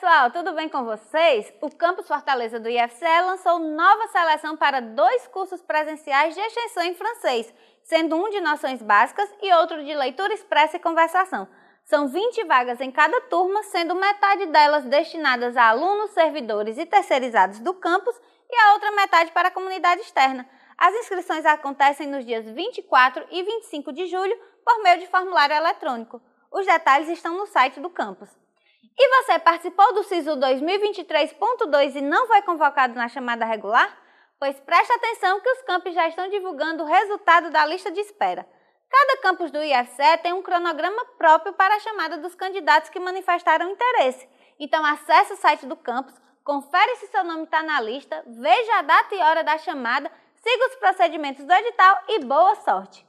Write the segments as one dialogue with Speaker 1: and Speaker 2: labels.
Speaker 1: pessoal, tudo bem com vocês? O Campus Fortaleza do IFCE lançou nova seleção para dois cursos presenciais de extensão em francês, sendo um de noções básicas e outro de leitura expressa e conversação. São 20 vagas em cada turma, sendo metade delas destinadas a alunos, servidores e terceirizados do campus e a outra metade para a comunidade externa. As inscrições acontecem nos dias 24 e 25 de julho por meio de formulário eletrônico. Os detalhes estão no site do campus. E você participou do SISU 2023.2 e não foi convocado na chamada regular? Pois preste atenção que os campos já estão divulgando o resultado da lista de espera. Cada campus do IFCE tem um cronograma próprio para a chamada dos candidatos que manifestaram interesse. Então acesse o site do campus, confere se seu nome está na lista, veja a data e hora da chamada, siga os procedimentos do edital e boa sorte!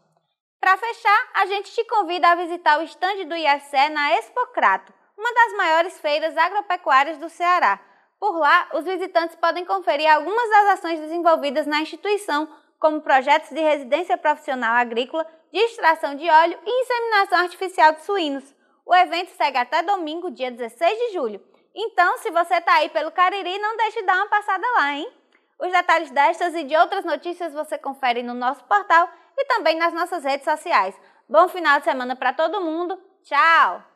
Speaker 1: Para fechar, a gente te convida a visitar o estande do IFCE na Expocrato, uma das maiores feiras agropecuárias do Ceará. Por lá, os visitantes podem conferir algumas das ações desenvolvidas na instituição, como projetos de residência profissional agrícola, de extração de óleo e inseminação artificial de suínos. O evento segue até domingo, dia 16 de julho. Então, se você está aí pelo Cariri, não deixe de dar uma passada lá, hein? Os detalhes destas e de outras notícias você confere no nosso portal e também nas nossas redes sociais. Bom final de semana para todo mundo. Tchau!